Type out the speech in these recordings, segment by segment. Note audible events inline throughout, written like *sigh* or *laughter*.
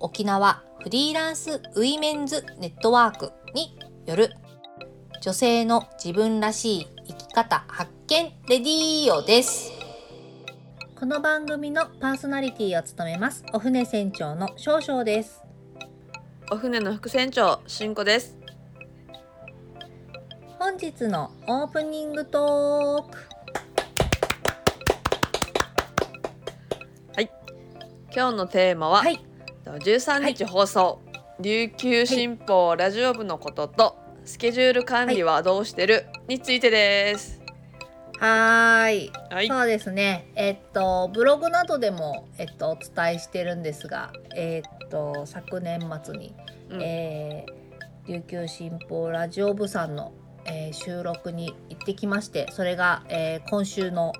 沖縄フリーランスウィメンズネットワークによる女性の自分らしい生き方発見レディーオです。この番組のパーソナリティを務めますお船船長の少々です。お船の副船長しんこです本日のオープニングトーク。今日のテーマは、はい。13日放送、琉球新報ラジオ部のこととスケジュール管理はどうしてる、についてです。はーい。はい。そうですね。えっとブログなどでもえっとお伝えしてるんですが、えっと昨年末に、うん。えー琉球新報ラジオ部さんの、えー収録に行ってきまして、それが、えー今週の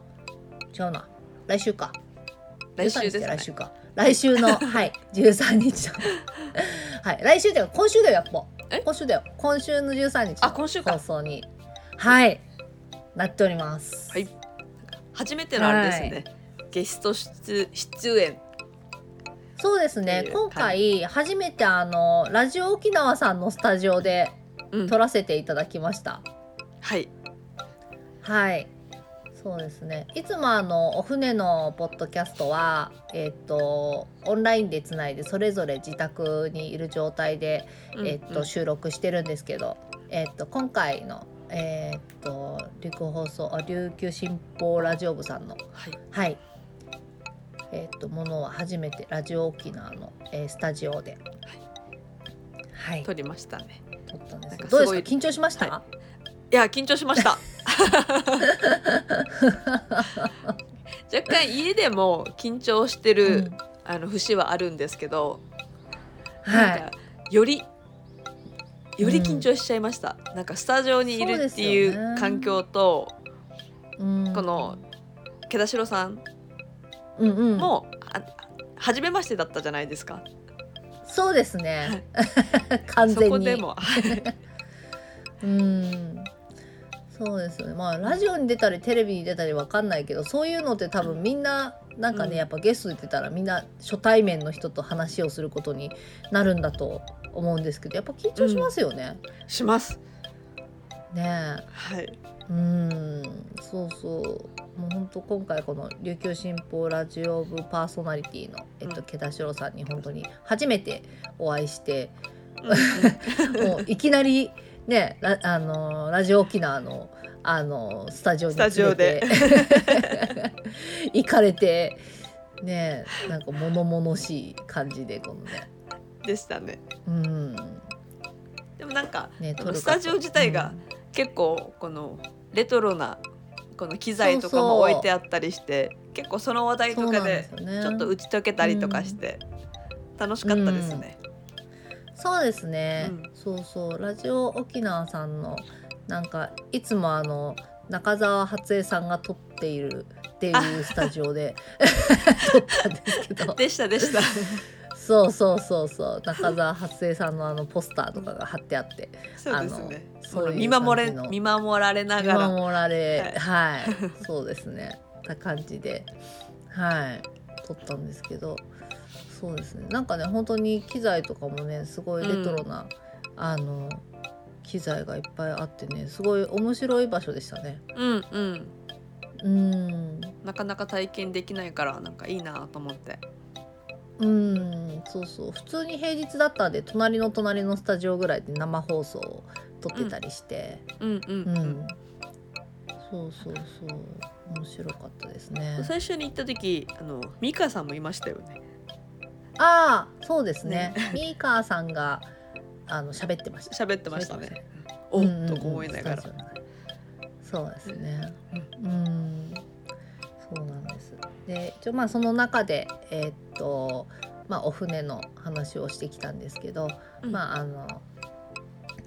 違うな。来週か。13日来週ですね。来週か来週の *laughs* はい13日の。*laughs* はい来週っていうか今週だよやっぱ。え？今週だよ。今週の13日。あ今週か。放送に。はい。なっております。はい。初めてのあれですね、ゲスト出出演。そうですね。今回初めてあのラジオ沖縄さんのスタジオでうん。撮らせていただきました、はい。はいそうですね。いつもあのお船のポッドキャストはえっ、とオンラインでつないでそれぞれ自宅にいる状態でえっと、収録してるんですけど、えっと、今回の、えっと、琉球放送あ琉球新報ラジオ部さんの、はい。はい。えっと、ものは初めてラジオ沖縄の、えースタジオで、はい、撮りましたね。撮ったんですどうですか？緊張しました、はいや緊張しました。若干家でも緊張してる、うん。あの節はあるんですけど、はい。よりより緊張しちゃいました、なんかスタジオにいるっていそう環境と、うん。この毛田代さんうんうん、初めましてだったじゃないですか。そうですね。*laughs* 完全に。そこでも。*laughs* うんそうですよね。まあラジオに出たりテレビに出たりわかんないけどそういうのって多分みんななんかね、うん。やっぱゲストで出たらみんな初対面の人と話をすることになるんだと思うんですけどやっぱ緊張しますよね。します。ねはい。えうん。そうそう。もう本当今回この琉球新報ラジオ部パーソナリティのえっとうん。毛田代さんに本当に初めてお会いしてうん。*laughs* もういきなりねラあのラジオ沖縄のあのスタジオにスタジオで。連れて。*laughs* 行かれてねなんか物々しい感じでこのね。でしたね。うん。でもなんかねこのスタジオ自体が結構このレトロなこの機材とかも置いてあったりして結構その話題とかでちょっと打ち解けたりとかして楽しかったですね。そうですね、うん。そうそう。ラジオ沖縄さんのなんかいつもあの中澤初江さんが撮っているっていうスタジオで。*laughs* 撮ったんですけど。でしたでした。そうそうそうそう。中澤初江さんのあのポスターとかが貼ってあって。そうですね。そういう見守れ感じの。見守られな見がら。守られははいい、そうですね。た感じで。はい。撮ったんですけどそうですね。なんかね本当に機材とかもねすごいレトロな、あの機材がいっぱいあってねすごい面白い場所でしたね。うんうん。うん。なかなか体験できないからなんかいいなと思って。うんそうそう。普通に平日だったんで隣の隣のスタジオぐらいで生放送を撮ってたりして、うんうんううんん。そうそうそう。面白かったですね。最初に行った時あのミカさんもいましたよね。ああそうですね。ミーカーさんがあの喋ってました。喋ってましたね。おっうんうんうんと思いながらそうですね。うん。そうなんです。で一応まあその中でえーっとまあ、お船の話をしてきたんですけど、うん。まああの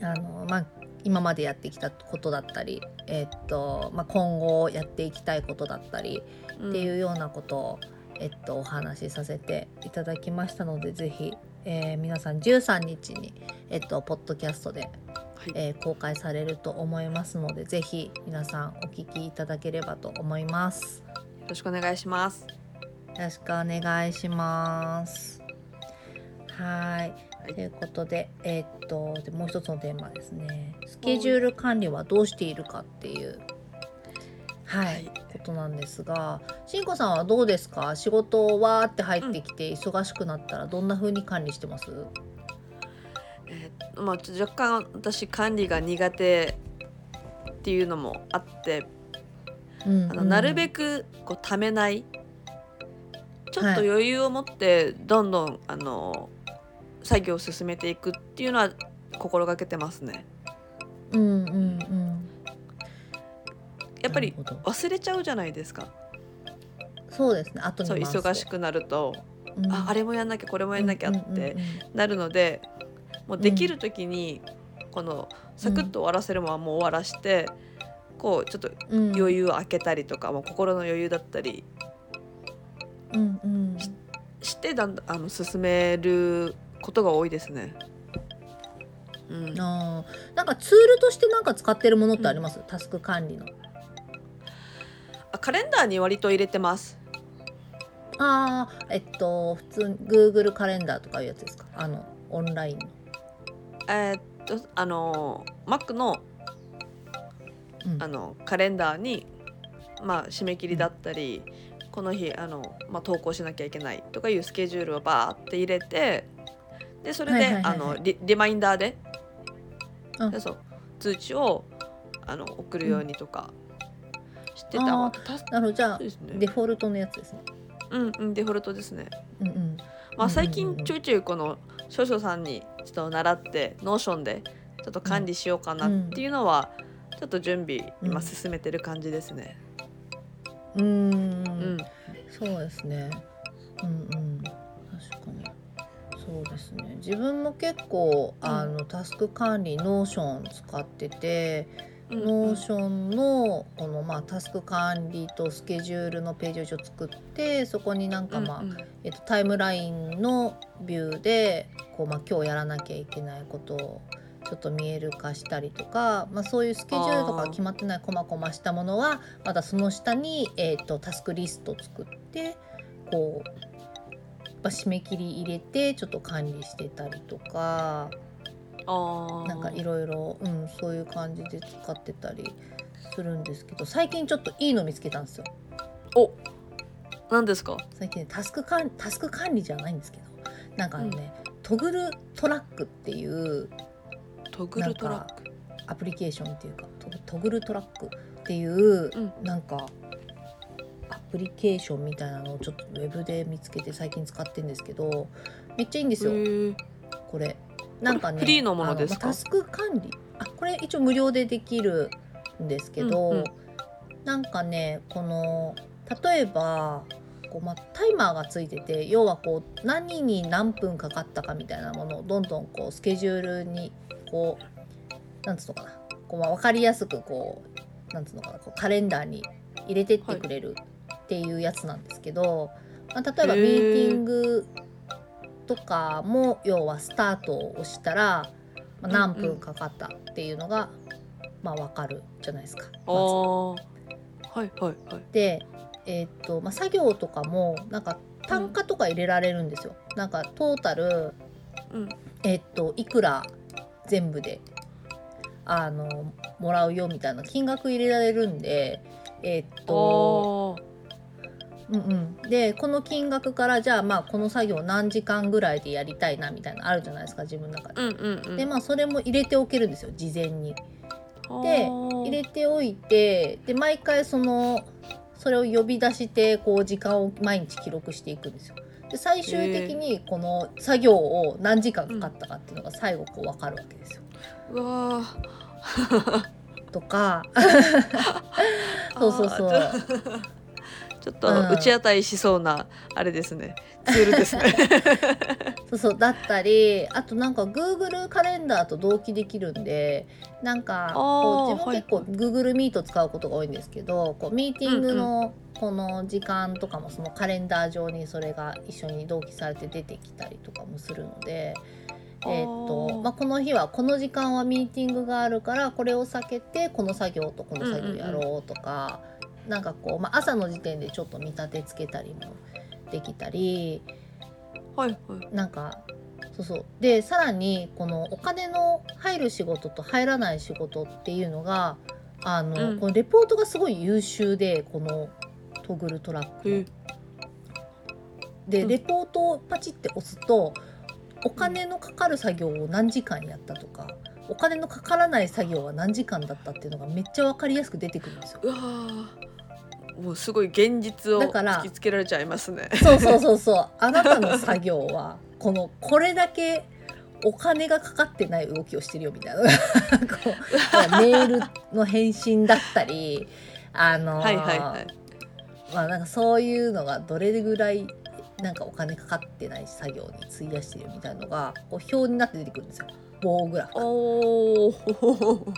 あの、まあ、今までやってきたことだったり、えっとまあ、今後やっていきたいことだったりっていうようなことを、えっと、お話しさせていただきましたのでぜひ、えー皆さん13日に、えっと、ポッドキャストで、はいえー公開されると思いますのでぜひ皆さんお聞きいただければと思います。よろしくお願いします。よろしくお願いします。はい。はいということで、えーっとでもう一つのテーマですね。スケジュール管理はどうしているかっていう、はい、はいことなんですが、しんこさんはどうですか？仕事わーって入ってきて忙しくなったらどんな風に管理してます？えーまあ若干私管理が苦手っていうのもあって、うんあのなるべくこうためない。ちょっと余裕を持ってどんどんあの作業を進めていくっていうのは心がけてますね。うんうんうん。やっぱり忘れちゃうじゃないですか。そうですね。後にそ忙し、くなると、うん。ああれもやんなきゃこれもやんなきゃっうんうんてうんうん。なるので、もうできる時にこのサクッと終わらせるものはもう終わらして、こうちょっとうん。余裕を空けたりとか、もう心の余裕だったりうんうん。してだんだんあの進めることが多いですね。うん、あー。なんかツールとしてなんか使ってるものってあります、タスク管理の。あカレンダーに割と入れてます。ああえっと普通に Google カレンダーとかいうやつですか？あのオンラインの、えーっとあの Mac のうん。あのカレンダーに、まあ、締め切りだったり、この日あの、まあ、投稿しなきゃいけないとかいうスケジュールをバーって入れてでそれで、あのリリマインダーで、うん。でそう通知をあの送るようにとかしてた、あたなるほどじゃあね。デフォルトのやつですね。うんうんデフォルトですね。うんうん。まあ、最近ちょいちょいこの少々さんにちょっと習って Notion でちょっと管理しようかなっていうのは、ちょっと準備今うん進めてる感じですね。うーん。うん。そうですね。うんうん。確かに。そうですね。自分も結構、うん。あのタスク管理 Notion 使ってて、うん Notion のこの、まあ、タスク管理とスケジュールのページを作ってそこになんか、まあうんうんえっと、タイムラインのビューでこう、まあ、今日やらなきゃいけないことをちょっと見える化したりとか、まあ、そういうスケジュールとか決まってないこまこましたものはまたその下に、えっと、タスクリストを作ってこう、まあ、締め切り入れてちょっと管理してたりとか。なんかいろいろうんそういう感じで使ってたりするんですけど最近ちょっといいの見つけたんですよ。お何ですか？最近ねタスク管タスク管理じゃないんですけどなんかあのね、トグルトラックっていうトグルトラック？アプリケーションっていうかトトグルトラックっていう、うん。なんかアプリケーションみたいなのをちょっとウェブで見つけて最近使ってるんですけどめっちゃいいんですよ。これなんかねフリーのものですか？あまあタスク管理。あこれ一応無料でできるんですけど、うんうん。なんかねこの例えばこう、まあ、タイマーがついてて要はこう何に何分かかったかみたいなものをどんどんこうスケジュールにこうなんつうのかな。こう、まあ、分かりやすくこうなんつうのかな。こうカレンダーに入れてってくれるっていうやつなんですけど、まあ、例えばへミーーティングとかも要はスタートを押したら、まあ、何分かかったっていうのが、まあ、分かるじゃないですか。あまはいはいはい。で、えーっとまあ、作業とかもなんか単価とか入れられるんですよ。なんかトータル、うん。えーっといくら全部であのもらうよみたいな金額入れられるんでえーっとうんうん、でこの金額からじゃあまあこの作業何時間ぐらいでやりたいなみたいなのあるじゃないですか自分の中で。うんうんうんでまあそれも入れておけるんですよ事前に。で入れておいてで毎回そのそれを呼び出してこう時間を毎日記録していくんですよ。で最終的にこの作業を何時間かかったかっていうのが最後こう分かるわけですよ。うわーとか *laughs* そうそうそうあーちょっと打ち当たりしそうな、あれですね。ツールですね。*laughs* そうそうだったりあとなんか Google カレンダーと同期できるんでなんかこう自分結構 Google Meet 使うことが多いんですけど、こうミーティングのこの時間とかもそのカレンダー上にそれが一緒に同期されて出てきたりとかもするので。えーとまあ、この日はこの時間はミーティングがあるからこれを避けてこの作業とこの作業やろうとか、うんうん、なんかこう、まあ、朝の時点でちょっと見立てつけたりもできたり、はいはい、なんかそうそう。でさらにこのお金の入る仕事と入らない仕事っていうのがあの、うん、このレポートがすごい優秀でこのトグルトラックでレポートをパチって押すとお金のかかる作業を何時間やったとかお金のかからない作業は何時間だったっていうのがめっちゃ分かりやすく出てくるんですよ。うわもうすごい現実を突きつけられちゃいますね。そうそうそうそう。*laughs* あなたの作業はこのこれだけお金がかかってない動きをしてるよみたいな。*laughs* こうメールの返信だったりあのはいはいはい。まあなんかそういうのがどれぐらいなんかお金かかってない作業に費やしてるみたいのがこう表になって出てくるんですよ。棒グラフお *laughs*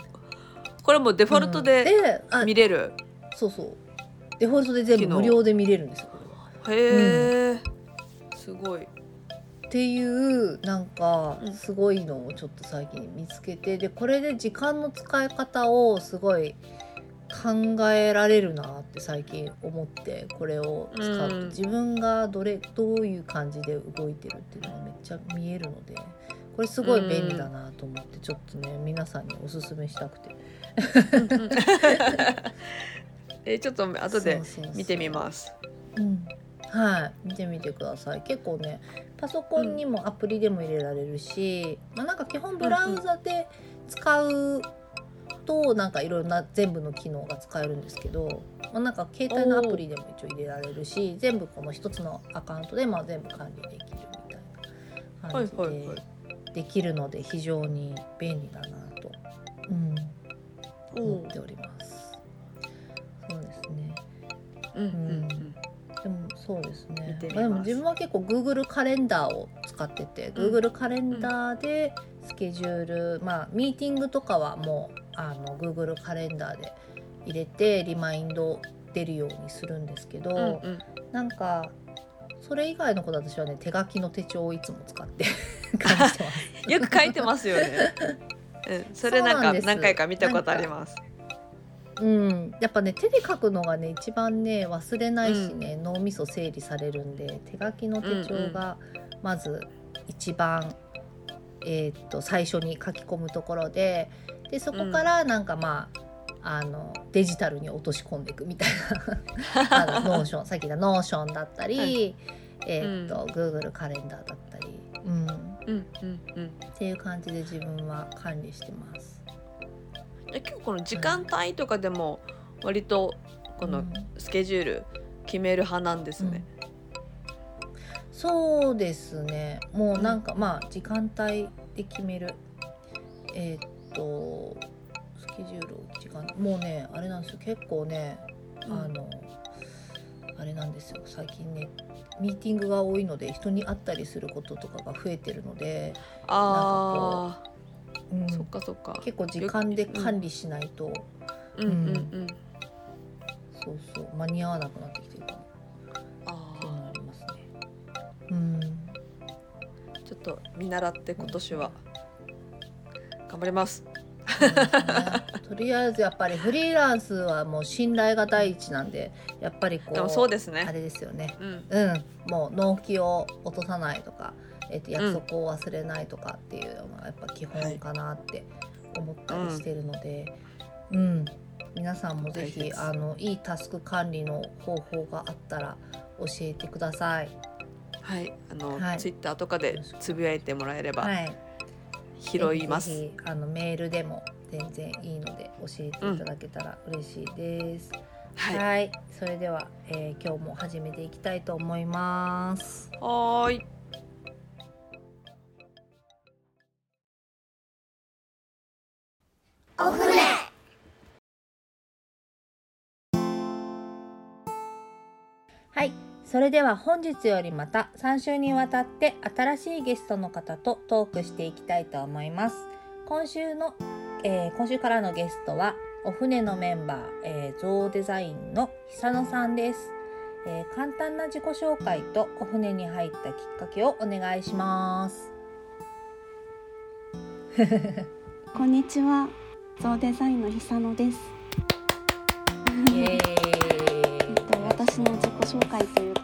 これもデフォルトで見れる、うん、そうそうデフォルトで全部無料で見れるんですよへえ、うん、すごい。っていうなんかすごいのをちょっと最近見つけてでこれで時間の使い方をすごい考えられるなって最近思ってこれを使うと、自分がどれどういう感じで動いてるっていうのがめっちゃ見えるのでこれすごい便利だなと思ってちょっとね皆さんにおすすめしたくて。えちょっと後で見てみます。うん。はい。見てみてください。結構ねパソコンにもアプリでも入れられるし、うん、まあ、なんか基本ブラウザで使うとなんかいろんな全部の機能が使えるんですけど、まあ、なんか携帯のアプリでも一応入れられるし全部この一つのアカウントでまあ全部管理できるみたいな感じでできるので非常に便利だなと、うん、思っております。うん、うんでもそうですね。まあ、でも自分は結構 Google カレンダーを使ってて、うん、Google カレンダーでスケジュール、まあミーティングとかはもうあの Google カレンダーで入れてリマインド出るようにするんですけど、うんうん、なんかそれ以外のこと私はね手書きの手帳をいつも使って *laughs* 感じてます。よく書いてますよね、うん、それなんか何回か見たことありますうん、やっぱね手で書くのがね一番ね忘れないしね、うん、脳みそ整理されるんで手書きの手帳がまず一番、うんうん、えー、っと最初に書き込むところででそこからなんかまあ、あのデジタルに落とし込んでいくみたいな *laughs* Notion さっき言った Notion だったり、はい、えー、っと、うん、Google カレンダーだったり、うん。うんうんうん、っていう感じで自分は管理してます。今日この時間帯とかでも割とこのスケジュール決める派なんですね。うん、そうですね。もうなんか、まあ時間帯で決める。えー、っとスケジュール時間もうねあれなんですよ。結構ね、うん、あのあれなんですよ。最近ねミーティングが多いので人に会ったりすることとかが増えてるのでああうん、そっかそっか。結構時間で管理しないと、うん、うんうんうん。そうそう。間に合わなくなってきてるかも。あっていうのありますね。うん。ちょっと見習って今年は。頑張ります。とりあえずやっぱりフリーランスはもう信頼が第一なんでやっぱりこうそうですね。あれですよね、うん、うん、もう納期を落とさないとか、えー、と約束を忘れないとかっていうのがやっぱ基本かなって思ったりしてるので、うん、うん、皆さんもぜひあのいいタスク管理の方法があったら教えてください。はい、あの、はい、ツイッターとかでつぶやいてもらえれば、はい拾います。あのメールでも全然いいので教えていただけたら嬉しいです。うん、はい、それでは、えー、今日も始めていきたいと思います。はい。それでは本日よりまた3週にわたって新しいゲストの方とトークしていきたいと思います。今週の、えー今週からのゲストはお船のメンバー、えー、ゾウデザインの久野さんです、えー簡単な自己紹介とお船に入ったきっかけをお願いします。*laughs* こんにちは、ゾウデザインの久野です。*laughs* えっと私の自己紹介という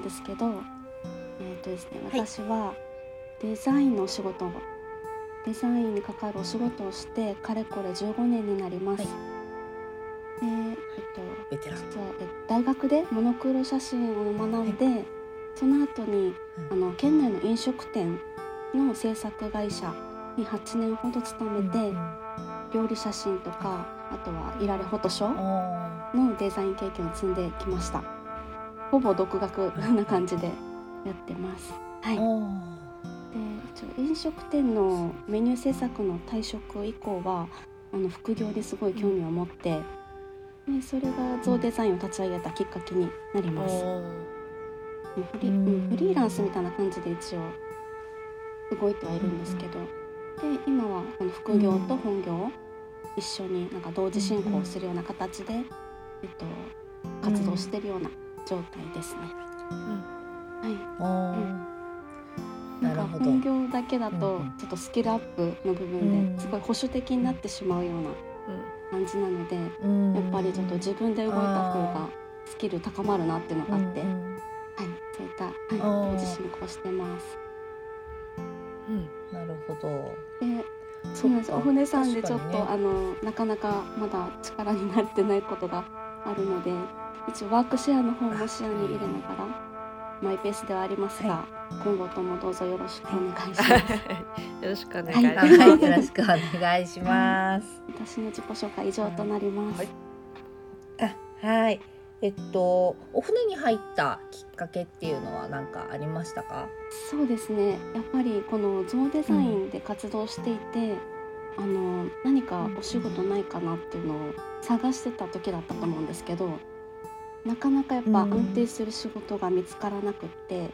なんですけど、えっとですね、はい。私はデザインのお仕事をデザインに関わるお仕事をしてかれこれ15年になります。はい。で、えっとベテラン。実はえ大学でモノクロ写真を学んで、その後にあの県内の飲食店の制作会社に8年ほど勤めて。料理写真とかあとはいられフォトショー。のデザイン経験を積んできましたほぼ独学な感じでやってます。はい。で飲食店のメニュー制作の退職以降はあの副業にすごい興味を持ってでそれがゾウデザインを立ち上げたきっかけになります。フリうんうん。フリーランスみたいな感じで一応動いてはいるんですけど、で今はこの副業と本業を一緒になんか同時進行するような形で、えっと、活動してるような状態ですね。はい。おーなん。かなるほど。本業だけだとうんうん。ちょっとスキルアップの部分うん。ですごい保守的になってしまうような感じなので、うん。やっぱりちょっと自分で動いた方がスキル高まるなっていうのがあって、はい、うん。うんそういった、はい、あー。同時進行してます。なるほど。でそうなんです。お船さんでちょっと、ね。あのなかなかまだ力になってないことがあるので一応ワークシェアの方も視野に入れながらマイペースではありますが、今後ともどうぞよろしくお願いします。よろしくお願いしはます。はい、よろしくお願いします。私の自己紹介以上となります。はいあ、はい。えっと、お船に入ったきっかけっていうのは何かありましたか？そうですねやっぱりこのゾウデザインで活動していて、あの何かお仕事ないかなっていうのを探してた時だったと思うんですけどなかなかやっぱうん安定する仕事が見つからなくって、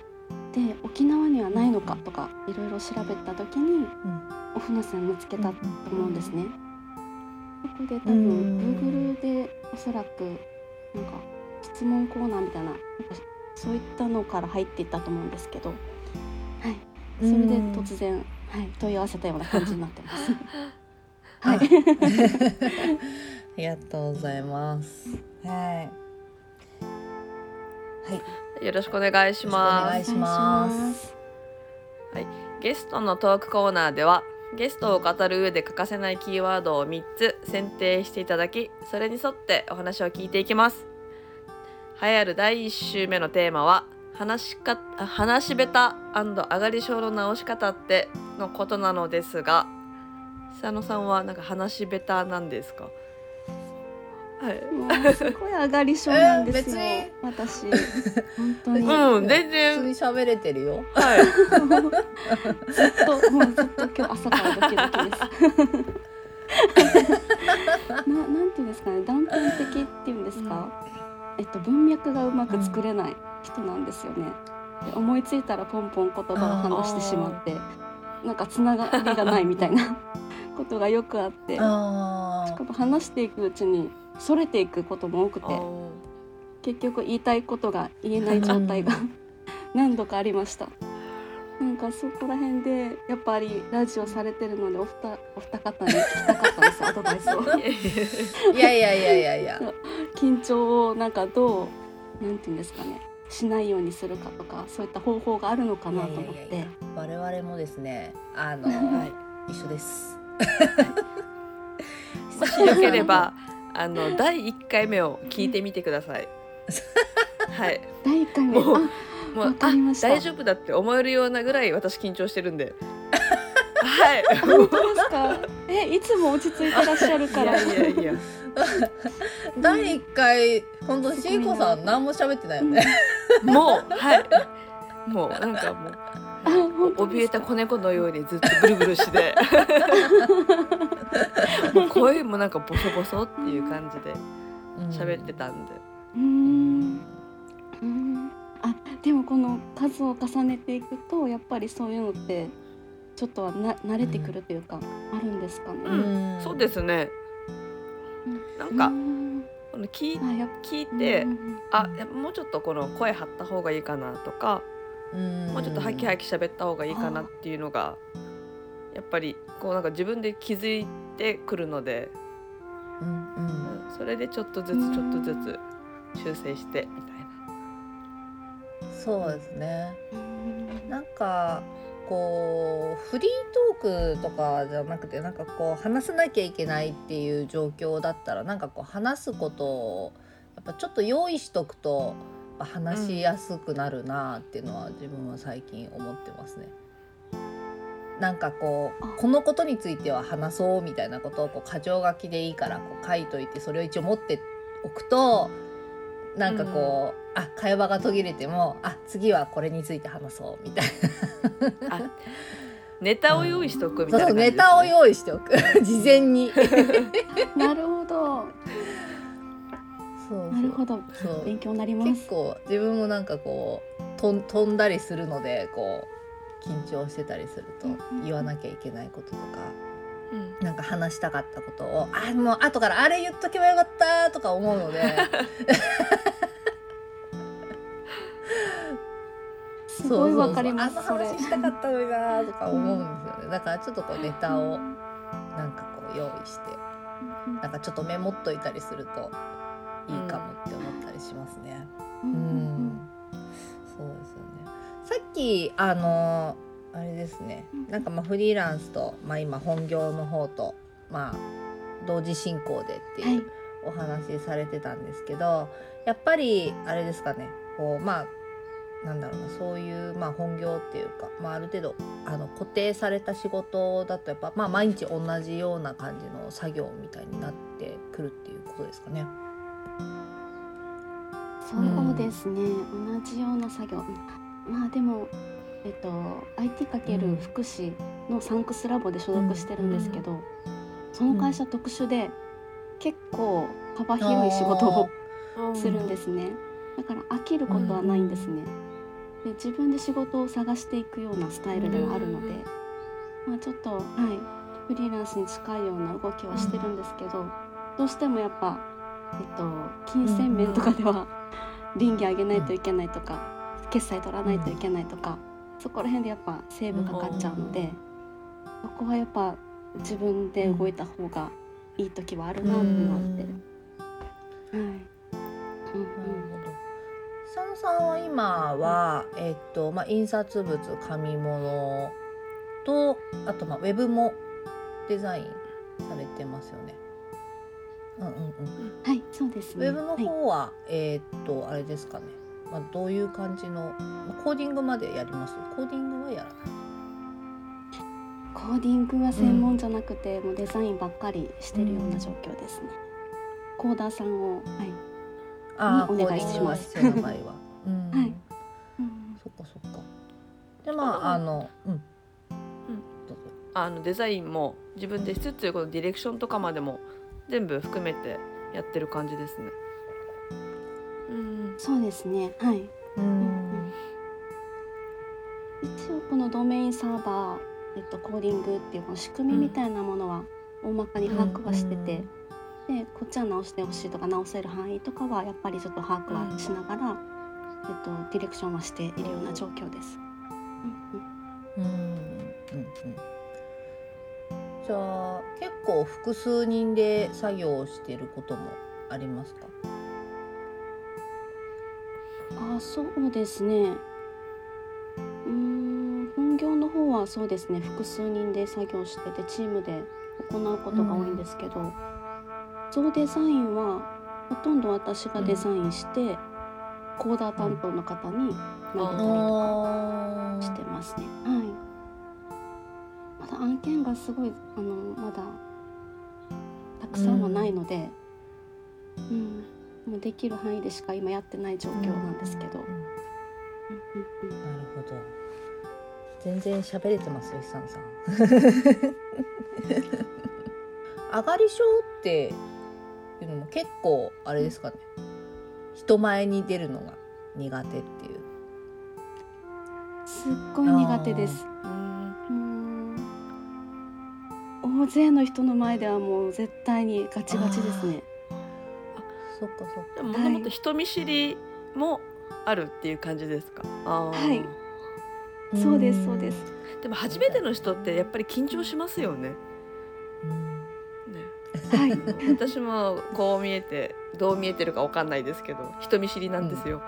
で沖縄にはないのかとかいろいろ調べた時にうん。お船さん見つけたと思うんですね。そこで多うん分 Google でおそらくなんか質問コーナーみたいなそういったのから入っていったと思うんですけど、はい、それで突然、はい、問い合わせたような感じになってます。*laughs* はい、*laughs* *laughs* ありがとうございます。はい。はい。よろしくお願いします。お願いしますゲストのトークコーナーではゲストを語る上で欠かせないキーワードを3つ選定していただきそれに沿ってお話を聞いていきます流行る第1週目のテーマは話しか話し下手上がり症の直し方ってのことなのですが久野さんはなんか話し下手なんですか？はい。もうすごい上がり症なんですよ、え私。*laughs* 本当に、うん全普然通に喋れてるよ。はい。ずっともうずっと今日朝からドキドキです。*laughs* ななんていうんですかね断片的っていうんですか、えっと文脈がうまく作れない人なんですよね。で思いついたらポンポン言葉を話してしまってなんかつながりがないみたいなことがよくあってしあかも話していくうちにそれていくことも多くてお結局言いたいことが言えない状態が *laughs* 何度かありました。なんかそこら辺でやっぱりラジオされてるのでお二お二方に聞きたかったです *laughs* アドバイスをーいやいやいやいやいや。緊張をなんかどうなんていうんですかねしないようにするかとかそういった方法があるのかなと思っていやいやいや我々もですね、あの、*laughs* はい一緒です。もしよければあの第1回目を聞いてみてください。*laughs* はい。第一回目もうあもう大丈夫だって思えるようなぐらい私緊張してるんで。*laughs* はい。本当ですか？えいつも落ち着いてらっしゃるからいやいやいや。*laughs* 第一回、本当しーこさん何も喋ってないよね。もうはい。もうなんかもう。怯えた子猫のようにずっとブルブルして。*laughs* もう声もなんかボソボソっていう感じで喋ってたんで。うーん。うーんでもこの数を重ねていくとやっぱりそういうのってちょっとはな慣れてくるというか、あるんですかね。うん。そうですね。なんかうん。この聞聞いて、うんうんうん。あもうちょっとこの声張った方がいいかなとか、もうちょっとハキハキ喋った方がいいかなっていうのがやっぱりこうなんか自分で気づいてくるので、うんうん。うんそれでちょっとずつちょっとずつ修正してみたいな。そうですね。うん。なんかこうフリートークとかじゃなくてなんかこう話さなきゃいけないっていう状況だったらなんかこう話すことをやっぱちょっと用意しとくとやっぱ話しやすくなるなっていうのは自分は最近思ってますね。なんかこあ。うこのことについては話そうみたいなことをこう箇条書きでいいからこう書いといてそれを一応持っておくとなんかこう、あ会話が途切れてもあ次はこれについて話そうみたいな。あネタを用意しとくみたそういな感じです、ね、ネタを用意しておく。事前に。*laughs* なるほどそうなるほど。そう。勉強になります。結。構自分もなんかこうとん飛んだりするのでこう緊張してたりするとうん言わなきゃいけないこととかうん。なんか話したかったことをあもう後からあれ言っとけばよかったとか思うので。*laughs* すごいわかりますあの話したかったのになとか思うんですよね。だからちょっとこうネタをなんかこう用意してなんかちょっとメモっといたりするといいかもって思ったりしますね。うん。そうですよね。さっきあのあれですね。うん。なんかまあフリーランスと、まあ、今本業の方とまあ同時進行でってはい。いうお話されてたんですけど、やっぱりあれですかね。こうまあなんだろうな。そういう、まあ、本業っていうか、まあ、ある程度あの固定された仕事だとやっぱ、まあ、毎日同じような感じの作業みたいになってくるっていうことですかね。ですね、同じような作業。まあでもえっと IT× 福祉のサンクスラボで所属してるんですけど、その会社特殊で結構幅広い仕事をするんですね。だから飽きることはないんですね。で自分で仕事を探していくようなスタイルではあるので、まあ、ちょっとはいフリーランスに近いような動きはしてるんですけどどうしてもやっぱ、えっと、金銭面とかでは倫理上げないといけないとか決済取らないといけないとかそこら辺でやっぱセーブかかっちゃうのでそこはやっぱ自分で動いた方がいい時はあるなっていうのがあって。はいうんなるほど。佐野さんは今は、えっとまあ、印刷物紙物とあとまあウェブもデザインされてますよね。うんうんうん。はい、そうですね。ウェブのはい方は、えーっとあれですかね。まあ、どういう感じのまあコーディングまでやります？コーディングはやらない。コーディングは専門じゃなくて、もうデザインばっかりしてるような状況ですね。コーダーさんを、はい、ああ、お願いしますコーディングが必要な場合は。*laughs* うん。はいうん、そっかそっか。でまああのうん。あのデザインも自分でしつつこのディレクションとかまでも全部含めてやってる感じですね。うん。そうですね。はい。ううん。ん。一応このドメインサーバー、えっとコーディングっていうこの仕組みみたいなものは大まかに把握はしてて、でこっちは直してほしいとか直せる範囲とかはやっぱりちょっと把握はしながら、えっとディレクションはしているような状況です。うん。うん。うん。うん。うん。じゃあ結構複数人で作業をしていることもありますか？あそうですね。うーん本業の方はそうですね。複数人で作業しててチームで行うことが多いんですけど、像デザインはほとんど私がデザインして、コーダー担当の方に投げたりとかあしてますね。はいまだ案件がすごいあのまだたくさんはないので、うんもうできる範囲でしか今やってない状況なんですけど。うんうんうんうんなるほど。全然喋れてますよ、久野さん。*laughs* 上がり症っていうのも結構あれですかね。人前に出るのが苦手っていう。すっごい苦手です大勢の人の前ではもう絶対にガチガチですね。そっかそっか。でももともと人見知りもあるっていう感じですか？あー。はい。そうですそうです。でも初めての人ってやっぱり緊張しますよね。うんね。はい。*laughs* 私もこう見えてどう見えてるかわかんないですけど人見知りなんですよ。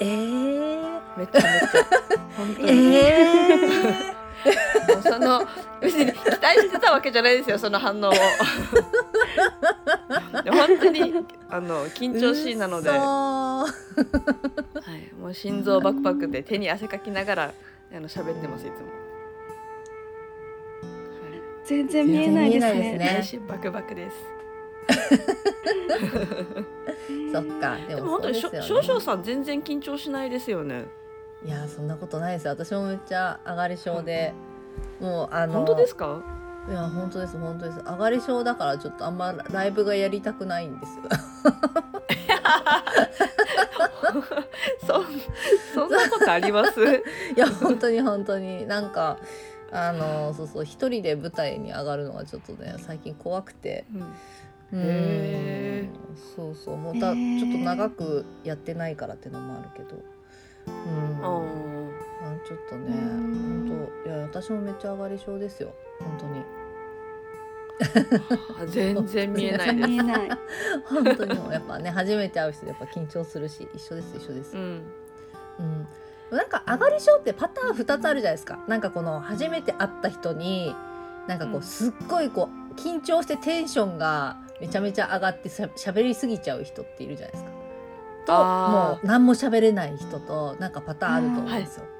えー、めちゃめちゃ。*laughs* 本当に。えもうその別に期待してたわけじゃないですよその反応を。*laughs* で本当にあの緊張しいなので、は嘘い、もう心臓バクバクで手に汗かきながらあの喋ってますいつも。全然見えないです全然見えないですねバクバクです。*laughs* そっかでもでも本当に少々さん全然緊張しないですよね。いやそんなことないです。よ私もめっちゃ上がり症で、もうあの本当ですか？いや本当です本当です。上がり症だからちょっとあんまライブがやりたくないんですよ。*laughs* そそんなことあります？*laughs* いや本当に本当に。なんかあのそうそう一人で舞台に上がるのがちょっとね最近怖くて。うん。うん。へそうそう。もうだ、へーちょっと長くやってないからってのもあるけどうん。ああちょっとね。うん。本当いや私もめっちゃ上がり症ですよ。本当に。ー全然見えないです。見えない。*laughs* 本当にもうやっぱね初めて会う人でやっぱ緊張するし一緒です一緒です。う、ん。うん、なんか上がり症ってパターン2つあるじゃないですか。なんかこの初めて会った人になんかこうすっごいこう緊張してテンションがめちゃめちゃ上がってしゃ喋りすぎちゃう人っているじゃないですか。ともう何も喋れない人となんかパターンあると思うんですよ。はい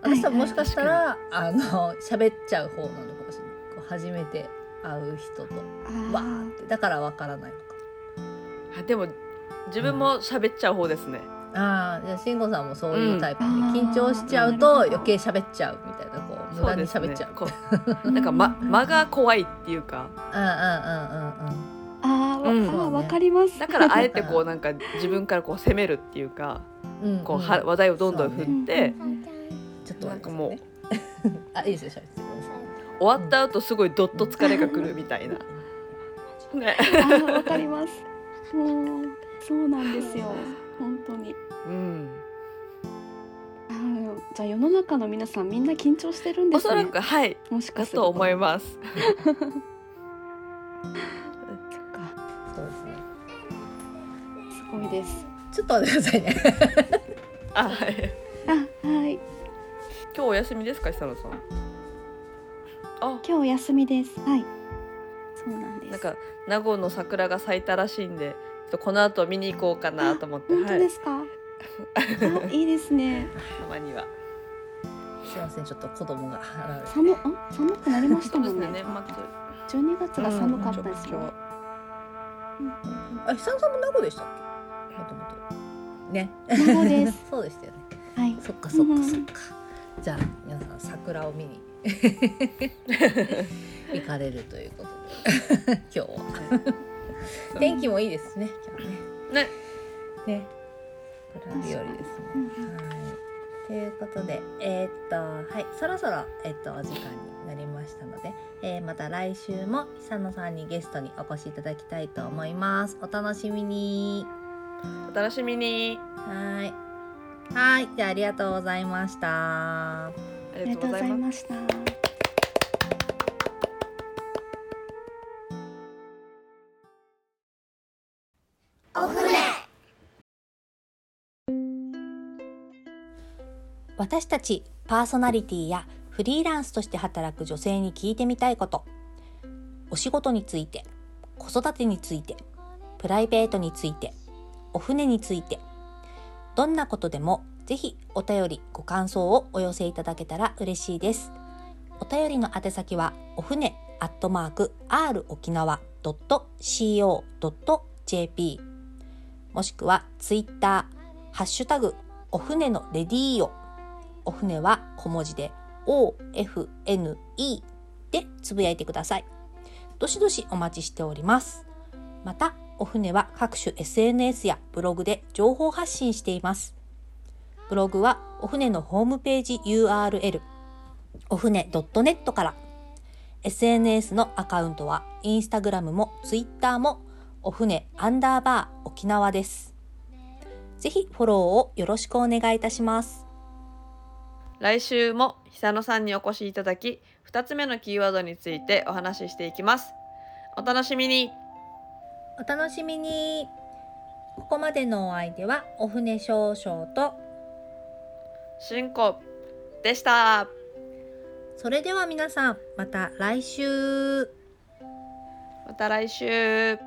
私はもしかしたら、あの喋っちゃう方なのかもしれない。こう初めて会う人と。あわーって。だからわからないのか。あでも自分も喋っちゃう方ですね。ああじゃあ慎吾さんもそういうタイプで、うん。緊張しちゃうと余計喋っちゃうみたいなこう無駄に喋っちゃう。こうなんか間間が怖いっていうか、うんうんうんうんうんあー、うん。わあーわかります。だからあえてこう *laughs* なんか自分からこう攻めるっていうか、うん。こうは話題をどんどん振って、ちょっとなんかもう *laughs* あいいですよ終わった後すごいどっと疲れがくるみたいな。ね。わかります。もうそうなんですよ。本当に。うん。じゃあ世の中の皆さんみんな緊張してるんでおそらすねくはい。もしかするだと思います。*laughs* すごいです。ちょっと待ってくださいね。*laughs* あはい。あはい。今日お休みですか久野さん？あ。今日お休みです。はい。そうなんです。なんか名護の桜が咲いたらしいんで、ちょっとこの後見に行こうかなと思って、本当はい。ですか、あいいですね。*laughs* たまには。すいませんちょっと子供が寒あ寒くなりましたもんね。年末。12月が寒かったですよ、うん。あ久野さんも名護でしたっけ？もともとね *laughs* そうでしたよね。はい。そっかそっうん。かそっか。じゃあ皆さん桜を見に。*laughs* 行かれるということで。*laughs* 今日は。天気もいいですね今日ね。ね。ね。桜日和ですね。うんはい。ということでえーっとはい。そろそろえっとお時間になりましたので、えーまた来週も久野さんにゲストにお越しいただきたいと思います。お楽しみにお楽しみに。はい。はい。じゃあありがとうございました。あありりがとうございました私たちパーソナリティやフリーランスとして働く女性に聞いてみたいこと。お仕事について子育てについてプライベートについてお船についてどんなことでもぜひお便りご感想をお寄せいただけたら嬉しいですお便りの宛先はお船アットマーク r 沖縄 .co.jp もしくはツイッターハッシュタグお船のレディーオお船は小文字で OFNE でつぶやいてください。どしどしお待ちしております。また、お船は各種 SNS やブログで情報発信しています。ブログはお船のホームページ URL お船 .net から SNS のアカウントはインスタグラムもツイッターもお船アンダーバー沖縄です。ぜひフォローをよろしくお願いいたします。来週も久野さんにお越しいただき2つ目のキーワードについてお話ししていきますお楽しみにお楽しみに。ここまでのお相手はお船少々としんこでした。それでは皆さんまた来週。また来週